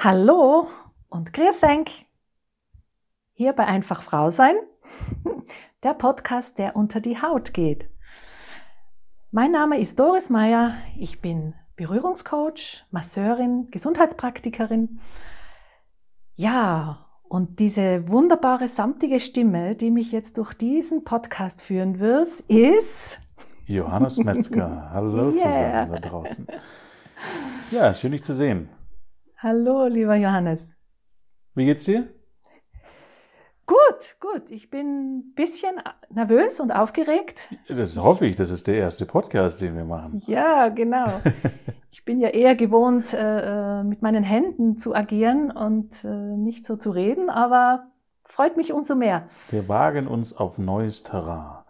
Hallo und grüß denk. Hier bei Einfach Frau sein, der Podcast, der unter die Haut geht. Mein Name ist Doris Meyer, ich bin Berührungscoach, Masseurin, Gesundheitspraktikerin. Ja, und diese wunderbare, samtige Stimme, die mich jetzt durch diesen Podcast führen wird, ist Johannes Metzger. Hallo yeah. zusammen da draußen. Ja, schön dich zu sehen. Hallo, lieber Johannes. Wie geht's dir? Gut, gut. Ich bin ein bisschen nervös und aufgeregt. Das hoffe ich. Das ist der erste Podcast, den wir machen. Ja, genau. Ich bin ja eher gewohnt, äh, äh, mit meinen Händen zu agieren und äh, nicht so zu reden, aber freut mich umso mehr. Wir wagen uns auf neues Terrain.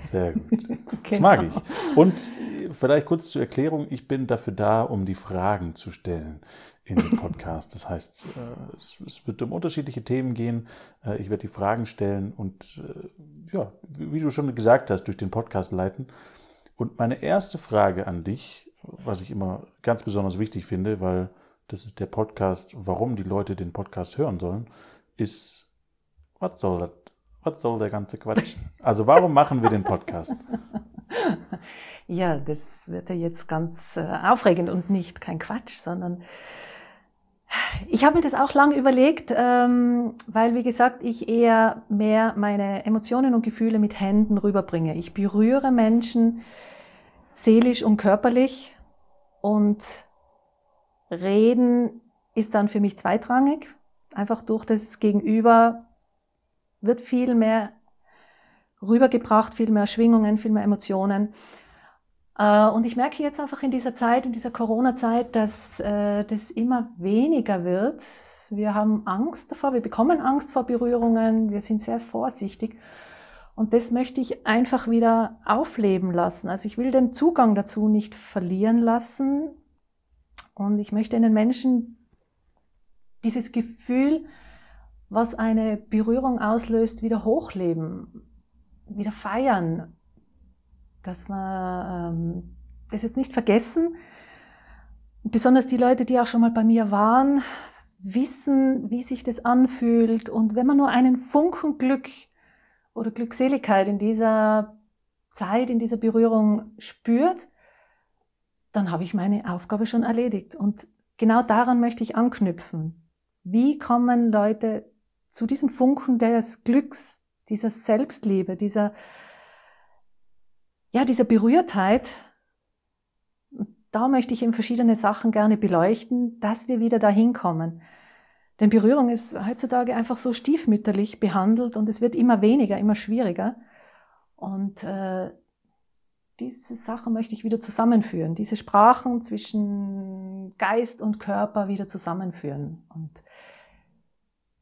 Sehr gut. genau. Das mag ich. Und vielleicht kurz zur Erklärung, ich bin dafür da, um die Fragen zu stellen in dem Podcast. Das heißt, äh, es, wird um unterschiedliche Themen gehen. Äh, ich werde die Fragen stellen und äh, ja, wie du schon gesagt hast, durch den Podcast leiten. Und meine erste Frage an dich, was ich immer ganz besonders wichtig finde, weil das ist der Podcast, warum die Leute den Podcast hören sollen, ist, was soll das? Was soll der ganze Quatsch? Also warum machen wir den Podcast? Ja, das wird ja jetzt ganz aufregend und nicht kein Quatsch, sondern ich habe mir das auch lange überlegt, ähm, weil, wie gesagt, ich eher mehr meine Emotionen und Gefühle mit Händen rüberbringe. Ich berühre Menschen seelisch und körperlich und reden ist dann für mich zweitrangig. Einfach durch das Gegenüber wird viel mehr rübergebracht, viel mehr Schwingungen, viel mehr Emotionen. Äh, und ich merke jetzt einfach in dieser Zeit, in dieser Corona-Zeit, dass äh, das immer weniger wird. Wir haben Angst davor, wir bekommen Angst vor Berührungen, wir sind sehr vorsichtig. Und das möchte ich einfach wieder aufleben lassen. Also ich will den Zugang dazu nicht verlieren lassen. Und ich möchte in den Menschen dieses Gefühl, was eine Berührung auslöst, wieder hochleben, wieder feiern, dass wir ähm, das jetzt nicht vergessen. Besonders die Leute, die auch schon mal bei mir waren, wissen, wie sich das anfühlt. Und wenn man nur einen Funken Glück oder Glückseligkeit in dieser Zeit, in dieser Berührung spürt, dann habe ich meine Aufgabe schon erledigt. Und genau daran möchte ich anknüpfen. Wie kommen Leute zu diesem Funken des Glücks, dieser Selbstliebe, dieser ja, diese Berührtheit, da möchte ich eben verschiedene Sachen gerne beleuchten, dass wir wieder dahin kommen. Denn Berührung ist heutzutage einfach so stiefmütterlich behandelt und es wird immer weniger, immer schwieriger. Und äh, diese Sachen möchte ich wieder zusammenführen, diese Sprachen zwischen Geist und Körper wieder zusammenführen. Und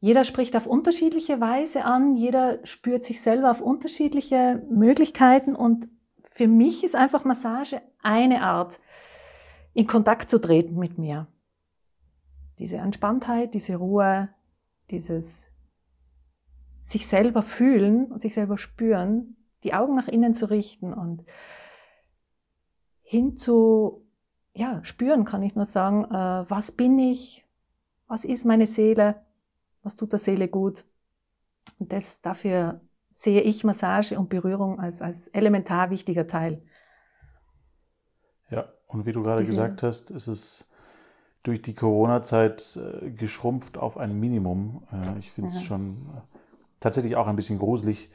jeder spricht auf unterschiedliche Weise an, jeder spürt sich selber auf unterschiedliche Möglichkeiten und für mich ist einfach Massage eine Art, in Kontakt zu treten mit mir. Diese Entspanntheit, diese Ruhe, dieses sich selber fühlen und sich selber spüren, die Augen nach innen zu richten und hin zu, ja, spüren kann ich nur sagen, äh, was bin ich, was ist meine Seele, was tut der Seele gut. Und das dafür sehe ich Massage und Berührung als, als elementar wichtiger Teil. Ja, und wie du gerade Diese, gesagt hast, ist es durch die Corona-Zeit äh, geschrumpft auf ein Minimum. Äh, ich finde es schon äh, tatsächlich auch ein bisschen gruselig,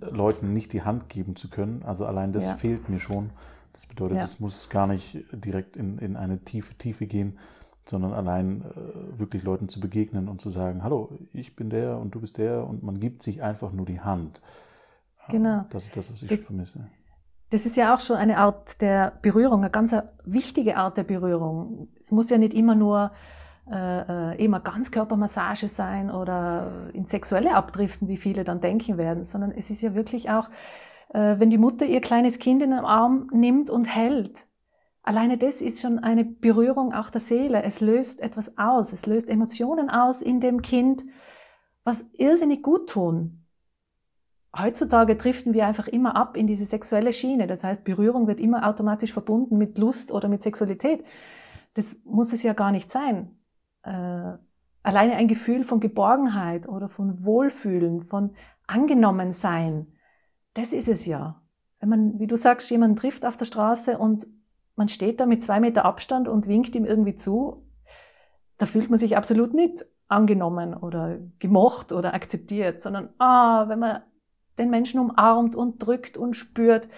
Leuten nicht die Hand geben zu können. Also allein das ja. fehlt mir schon. Das bedeutet, es ja. muss gar nicht direkt in, in eine tiefe Tiefe gehen, sondern allein wirklich Leuten zu begegnen und zu sagen, hallo, ich bin der und du bist der und man gibt sich einfach nur die Hand. Ähm, genau. Das ist das, was ich das, vermisse. Das ist ja auch schon eine Art der Berührung, eine ganz wichtige Art der Berührung. Es muss ja nicht immer nur äh, äh immer Ganzkörpermassage sein oder in sexuelle abdriften, wie viele dann denken werden, sondern es ist ja wirklich auch, äh, wenn die Mutter ihr kleines Kind in den Arm nimmt und hält Alleine das ist schon eine Berührung auch der Seele. Es löst etwas aus. Es löst Emotionen aus in dem Kind, was irrsinnig gut tun. Heutzutage driften wir einfach immer ab in diese sexuelle Schiene. Das heißt, Berührung wird immer automatisch verbunden mit Lust oder mit Sexualität. Das muss es ja gar nicht sein. äh, alleine ein Gefühl von Geborgenheit oder von Wohlfühlen, von angenommen sein, das ist es ja. Wenn man, wie du sagst, jemanden trifft auf der Straße und man steht da mit zwei Meter Abstand und winkt ihm irgendwie zu, da fühlt man sich absolut nicht angenommen oder gemocht oder akzeptiert, sondern ah, wenn man den Menschen umarmt und drückt und spürt,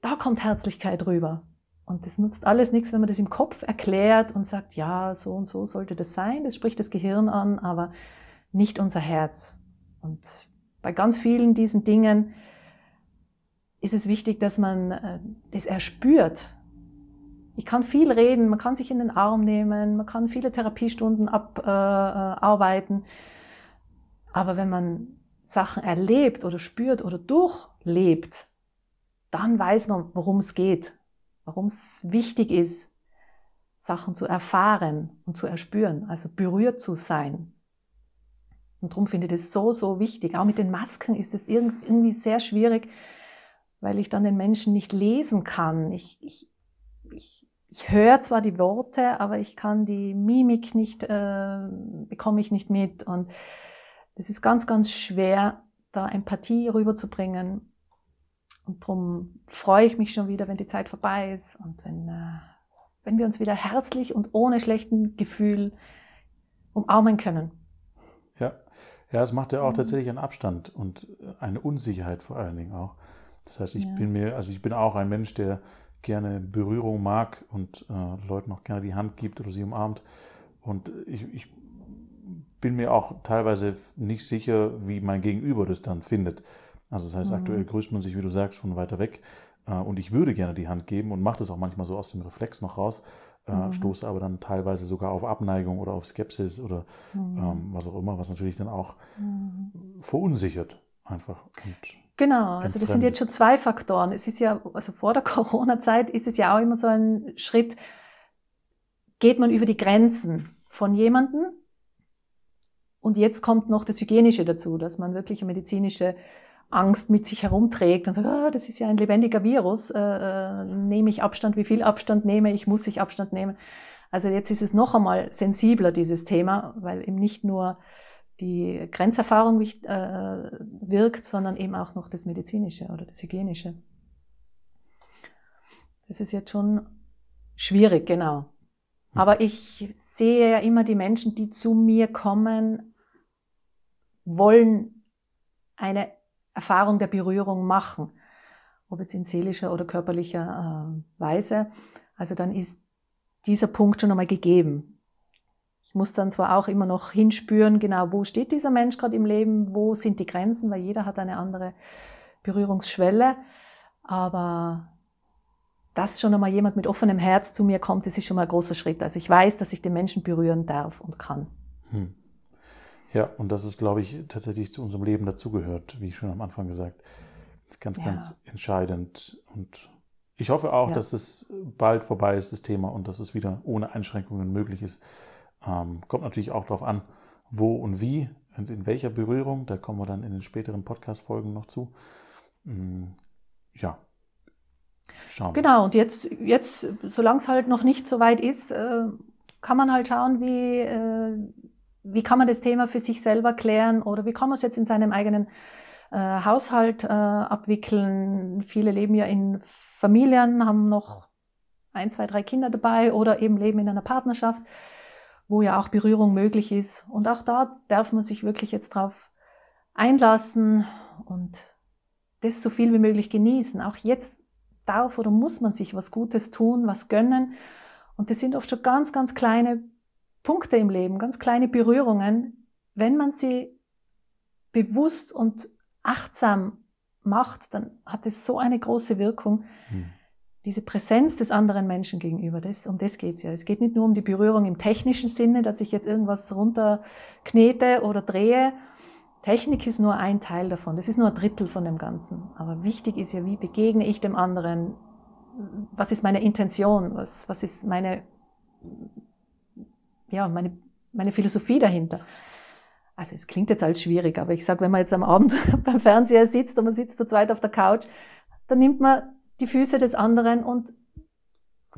da kommt Herzlichkeit rüber. Und das nutzt alles nichts, wenn man das im Kopf erklärt und sagt, ja, so und so sollte das sein. Das spricht das Gehirn an, aber nicht unser Herz. Und bei ganz vielen diesen Dingen ist es wichtig, dass man äh, das erspürt. Ich kann viel reden, man kann sich in den Arm nehmen, man kann viele Therapiestunden abarbeiten. Äh, aber wenn man Sachen erlebt oder spürt oder durchlebt, dann weiß man, worum es geht, warum es wichtig ist, Sachen zu erfahren und zu erspüren, also berührt zu sein. Und darum finde ich das so, so wichtig. Auch mit den Masken ist es irgendwie sehr schwierig, weil ich dann den Menschen nicht lesen kann. Ich, ich, ich, ich höre zwar die Worte, aber ich kann die Mimik nicht, äh, bekomme ich nicht mit. Und das ist ganz, ganz schwer, da Empathie rüberzubringen. Und darum freue ich mich schon wieder, wenn die Zeit vorbei ist und wenn, äh, wenn wir uns wieder herzlich und ohne schlechten Gefühl umarmen können. Ja, ja, es macht ja auch mhm. tatsächlich einen Abstand und eine Unsicherheit vor allen Dingen auch. Das heißt, ich ja. bin mir, also ich bin auch ein Mensch, der gerne Berührung mag und äh, Leuten auch gerne die Hand gibt oder sie umarmt. Und ich, ich bin mir auch teilweise nicht sicher, wie mein Gegenüber das dann findet. Also das heißt, mhm. aktuell grüßt man sich, wie du sagst, von weiter weg. Äh, und ich würde gerne die Hand geben und mache das auch manchmal so aus dem Reflex noch raus, äh, mhm. stoße aber dann teilweise sogar auf Abneigung oder auf Skepsis oder mhm. ähm, was auch immer, was natürlich dann auch mhm. verunsichert einfach. Genau, also das sind jetzt schon zwei Faktoren. Es ist ja, also vor der Corona-Zeit ist es ja auch immer so ein Schritt, geht man über die Grenzen von jemandem und jetzt kommt noch das Hygienische dazu, dass man wirklich eine medizinische Angst mit sich herumträgt und sagt, ah, das ist ja ein lebendiger Virus, äh, äh, nehme ich Abstand, wie viel Abstand nehme ich, muss ich Abstand nehmen. Also jetzt ist es noch einmal sensibler, dieses Thema, weil eben nicht nur die Grenzerfahrung äh, wirkt, sondern eben auch noch das Medizinische oder das Hygienische. Das ist jetzt schon schwierig, genau. Aber ich sehe ja immer die Menschen, die zu mir kommen, wollen eine Erfahrung der Berührung machen, ob jetzt in seelischer oder körperlicher äh, Weise. Also dann ist dieser Punkt schon einmal gegeben. Ich muss dann zwar auch immer noch hinspüren, genau, wo steht dieser Mensch gerade im Leben, wo sind die Grenzen, weil jeder hat eine andere Berührungsschwelle, aber dass schon einmal jemand mit offenem Herz zu mir kommt, das ist schon mal ein großer Schritt. Also ich weiß, dass ich den Menschen berühren darf und kann. Hm. Ja, und das ist, glaube ich, tatsächlich zu unserem Leben dazugehört, wie schon am Anfang gesagt. Das ist ganz, ja. ganz entscheidend. Und ich hoffe auch, ja. dass es bald vorbei ist, das Thema, und dass es wieder ohne Einschränkungen möglich ist. Ähm, kommt natürlich auch darauf an, wo und wie und in welcher Berührung. Da kommen wir dann in den späteren Podcast-Folgen noch zu. Ähm, ja. Schauen. Genau, und jetzt, jetzt solange es halt noch nicht so weit ist, äh, kann man halt schauen, wie, äh, wie kann man das Thema für sich selber klären oder wie kann man es jetzt in seinem eigenen äh, Haushalt äh, abwickeln. Viele leben ja in Familien, haben noch ein, zwei, drei Kinder dabei oder eben leben in einer Partnerschaft, wo ja auch Berührung möglich ist. Und auch da darf man sich wirklich jetzt drauf einlassen und das so viel wie möglich genießen. Auch jetzt darf oder muss man sich was Gutes tun, was gönnen. Und das sind oft schon ganz, ganz kleine Punkte im Leben, ganz kleine Berührungen, wenn man sie bewusst und achtsam macht, dann hat es so eine große Wirkung. Hm. Diese Präsenz des anderen Menschen gegenüber, das, um das geht es ja. Es geht nicht nur um die Berührung im technischen Sinne, dass ich jetzt irgendwas runterknete oder drehe. Technik ist nur ein Teil davon, das ist nur ein Drittel von dem Ganzen. Aber wichtig ist ja, wie begegne ich dem anderen? Was ist meine Intention? Was, was ist meine ja, meine, meine Philosophie dahinter. Also es klingt jetzt als schwierig, aber ich sage, wenn man jetzt am Abend beim Fernseher sitzt und man sitzt zu zweit auf der Couch, dann nimmt man die Füße des anderen und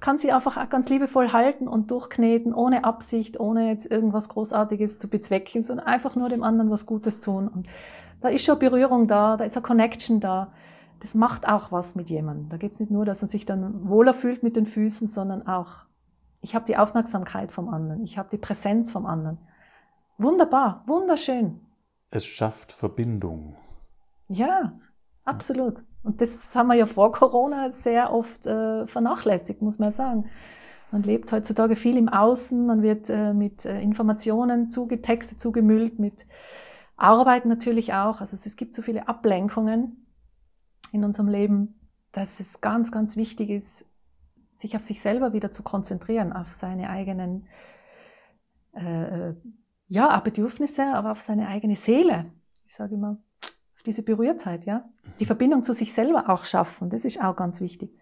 kann sie einfach ganz liebevoll halten und durchkneten, ohne Absicht, ohne jetzt irgendwas Großartiges zu bezwecken, sondern einfach nur dem anderen was Gutes tun. Und da ist schon Berührung da, da ist eine Connection da. Das macht auch was mit jemandem. Da geht es nicht nur, dass er sich dann wohler fühlt mit den Füßen, sondern auch, ich habe die Aufmerksamkeit vom anderen, ich habe die Präsenz vom anderen. Wunderbar, wunderschön. Es schafft Verbindung. Ja, absolut. Und das haben wir ja vor Corona sehr oft äh, vernachlässigt, muss man sagen. Man lebt heutzutage viel im Außen, man wird äh, mit äh, Informationen zugetextet, zugemüllt, mit Arbeit natürlich auch. Also es gibt so viele Ablenkungen in unserem Leben, dass es ganz, ganz wichtig ist, sich auf sich selber wieder zu konzentrieren, auf seine eigenen äh, ja, Bedürfnisse, aber auf seine eigene Seele. Ich sage immer, auf diese Berührtheit, ja. Die Verbindung zu sich selber auch schaffen, das ist auch ganz wichtig.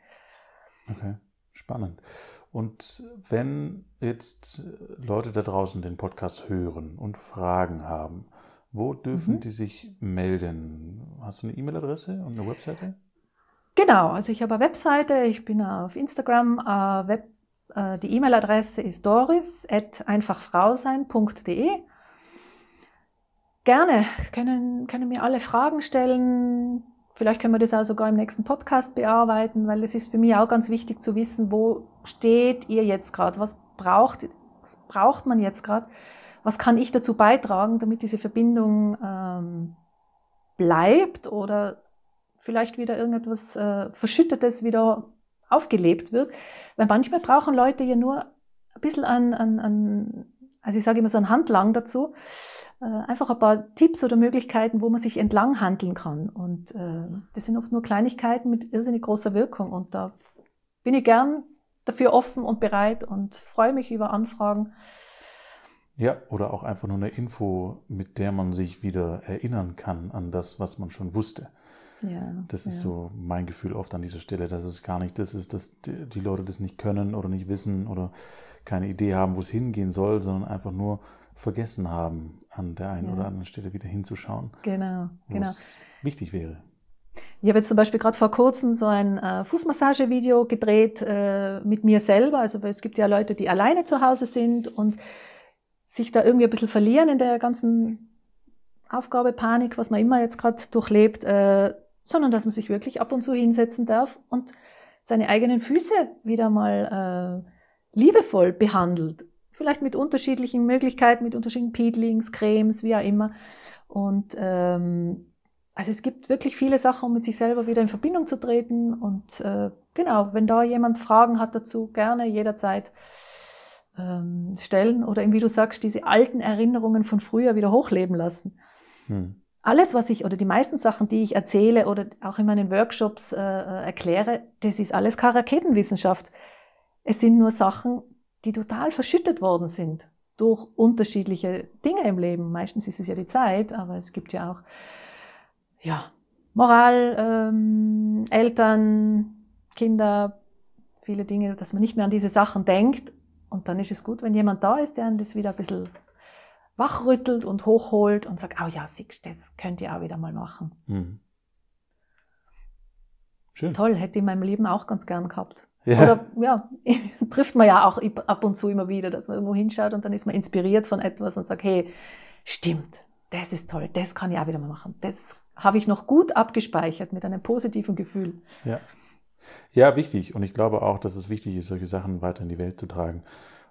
Okay, spannend. Und wenn jetzt Leute da draußen den Podcast hören und Fragen haben, wo dürfen mhm. die sich melden? Hast du eine E-Mail-Adresse und eine Webseite? Genau, also ich habe eine Webseite, ich bin auf Instagram, äh, Web, äh, die E-Mail-Adresse ist doris.einfachfrausein.de. Gerne können, können mir alle Fragen stellen. Vielleicht können wir das auch sogar im nächsten Podcast bearbeiten, weil es ist für mich auch ganz wichtig zu wissen, wo steht ihr jetzt gerade? Was braucht, was braucht man jetzt gerade? was kann ich dazu beitragen, damit diese Verbindung ähm, bleibt oder vielleicht wieder irgendetwas äh, Verschüttetes wieder aufgelebt wird. Weil manchmal brauchen Leute ja nur ein bisschen an, an, an also ich sage immer so ein Handlang dazu, äh, einfach ein paar Tipps oder Möglichkeiten, wo man sich entlang handeln kann. Und äh, das sind oft nur Kleinigkeiten mit irrsinnig großer Wirkung. Und da bin ich gern dafür offen und bereit und freue mich über Anfragen. Ja, oder auch einfach nur eine Info, mit der man sich wieder erinnern kann an das, was man schon wusste. Ja, das ist ja. so mein Gefühl oft an dieser Stelle, dass es gar nicht das ist, dass die Leute das nicht können oder nicht wissen oder keine Idee haben, wo es hingehen soll, sondern einfach nur vergessen haben, an der einen ja. oder anderen Stelle wieder hinzuschauen. Genau, genau. Wichtig wäre. Ich habe jetzt zum Beispiel gerade vor kurzem so ein äh, Fußmassagevideo gedreht äh, mit mir selber. Also es gibt ja Leute, die alleine zu Hause sind und sich da irgendwie ein bisschen verlieren in der ganzen Aufgabe, Panik, was man immer jetzt gerade durchlebt, äh, sondern dass man sich wirklich ab und zu hinsetzen darf und seine eigenen Füße wieder mal äh, liebevoll behandelt. Vielleicht mit unterschiedlichen Möglichkeiten, mit unterschiedlichen Peelings, Cremes, wie auch immer. Und ähm, also es gibt wirklich viele Sachen, um mit sich selber wieder in Verbindung zu treten. Und äh, genau, wenn da jemand Fragen hat dazu, gerne jederzeit ähm, stellen oder eben, wie du sagst, diese alten Erinnerungen von früher wieder hochleben lassen. Hm. Alles, was ich oder die meisten Sachen, die ich erzähle oder auch in meinen Workshops äh, äh, erkläre, das ist alles keine Raketenwissenschaft. Es sind nur Sachen, die total verschüttet worden sind durch unterschiedliche Dinge im Leben. Meistens ist es ja die Zeit, aber es gibt ja auch ja, Moral, ähm, Eltern, Kinder, viele Dinge, dass man nicht mehr an diese Sachen denkt und dann ist es gut, wenn jemand da ist, der einen das wieder ein bisschen wachrüttelt und hochholt und sagt, oh ja, siehst das könnt ihr auch wieder mal machen. Mhm. Schön. Toll, hätte ich in meinem Leben auch ganz gern gehabt. Ja. Oder ja, trifft man ja auch ab und zu immer wieder, dass man irgendwo hinschaut und dann ist man inspiriert von etwas und sagt, hey, stimmt, das ist toll, das kann ich auch wieder mal machen. Das habe ich noch gut abgespeichert mit einem positiven Gefühl. Ja. Ja, wichtig. Und ich glaube auch, dass es wichtig ist, solche Sachen weiter in die Welt zu tragen.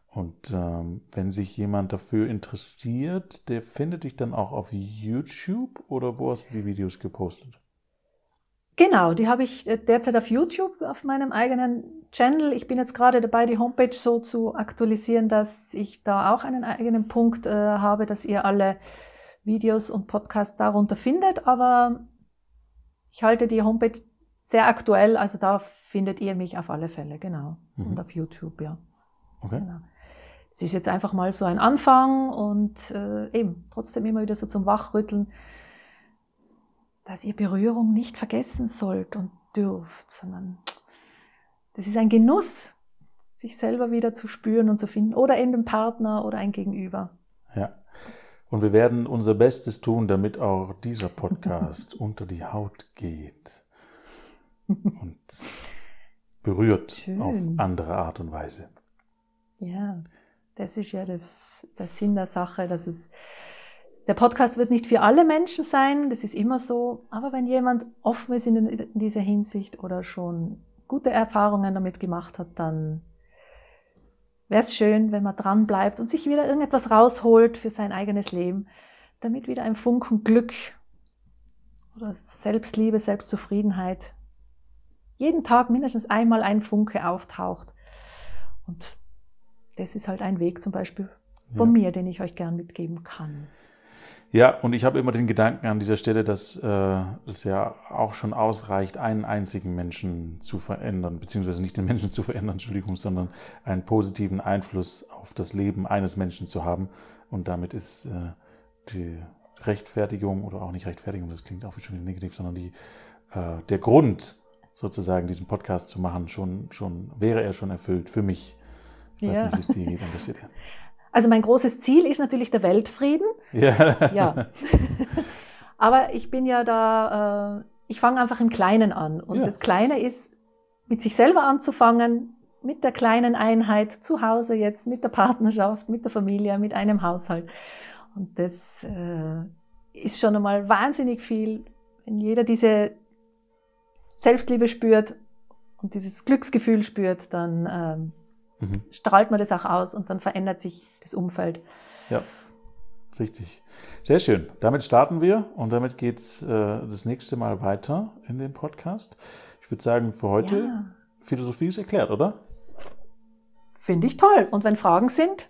Und ähm, wenn sich jemand dafür interessiert, der findet dich dann auch auf YouTube oder wo hast du die Videos gepostet? Genau, die habe ich äh, derzeit auf YouTube auf meinem eigenen Channel. Ich bin jetzt gerade dabei, die Homepage so zu aktualisieren, dass ich da auch einen eigenen Punkt äh, habe, dass ihr alle Videos und Podcasts darunter findet. Aber ich halte die Homepage sehr aktuell, also da findet ihr mich auf alle Fälle, genau. Mhm. Und auf YouTube, ja. Okay. Genau. Es ist jetzt einfach mal so ein Anfang und äh, eben trotzdem immer wieder so zum Wachrütteln, dass ihr Berührung nicht vergessen sollt und dürft, sondern das ist ein Genuss, sich selber wieder zu spüren und zu finden oder eben den Partner oder ein Gegenüber. Ja. Und wir werden unser Bestes tun, damit auch dieser Podcast unter die Haut geht. Und berührt Schön. auf andere Art und Weise. Ja, das ist ja das, der Sinn der Sache, dass es der Podcast wird nicht für alle Menschen sein, das ist immer so, aber wenn jemand offen ist in, in dieser Hinsicht oder schon gute Erfahrungen damit gemacht hat, dann wäre es schön, wenn man dran bleibt und sich wieder irgendetwas rausholt für sein eigenes Leben, damit wieder ein Funken Glück oder Selbstliebe, Selbstzufriedenheit jeden Tag mindestens einmal ein Funke auftaucht. Und das ist halt ein Weg zum Beispiel von ja. mir, den ich euch gern mitgeben kann. Ja, und ich habe immer den Gedanken an dieser Stelle, dass äh, es ja auch schon ausreicht, einen einzigen Menschen zu verändern, beziehungsweise nicht den Menschen zu verändern, Entschuldigung, sondern einen positiven Einfluss auf das Leben eines Menschen zu haben. Und damit ist äh, die Rechtfertigung oder auch nicht Rechtfertigung, das klingt auch schon negativ, sondern die, äh, der Grund, sozusagen diesen Podcast zu machen, schon, schon wäre er schon erfüllt für mich. Ich weiß ja. nicht, wie es dir geht. Also mein großes Ziel ist natürlich der Weltfrieden. Ja. ja. Aber ich bin ja da, äh, ich fange einfach im Kleinen an. Und ja. das Kleine ist, mit sich selber anzufangen, mit der kleinen Einheit zu Hause jetzt, mit der Partnerschaft, mit der Familie, mit einem Haushalt. Und das äh, ist schon einmal wahnsinnig viel, wenn jeder diese Selbstliebe spürt und dieses Glücksgefühl spürt, dann ähm, mhm. strahlt man das auch aus und dann verändert sich das Umfeld. Ja, richtig. Sehr schön. Damit starten wir und damit geht es äh, das nächste Mal weiter in dem Podcast. Ich würde sagen, für heute ja. Philosophie ist erklärt, oder? Finde ich toll. Und wenn Fragen sind,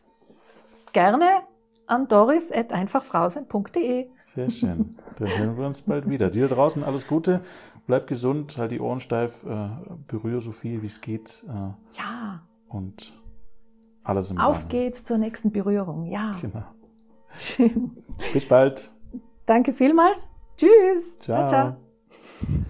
gerne an doris.einfachfrausein.de. Sehr schön. Dann hören wir uns bald wieder. Dir draußen alles Gute. Bleib gesund, halt die Ohren steif, äh, berühre so viel wie es geht. Äh, ja. Und alles im Auf Rahmen. geht's zur nächsten Berührung, ja. Genau. Bis bald. Danke vielmals. Tschüss. ciao. ciao. ciao.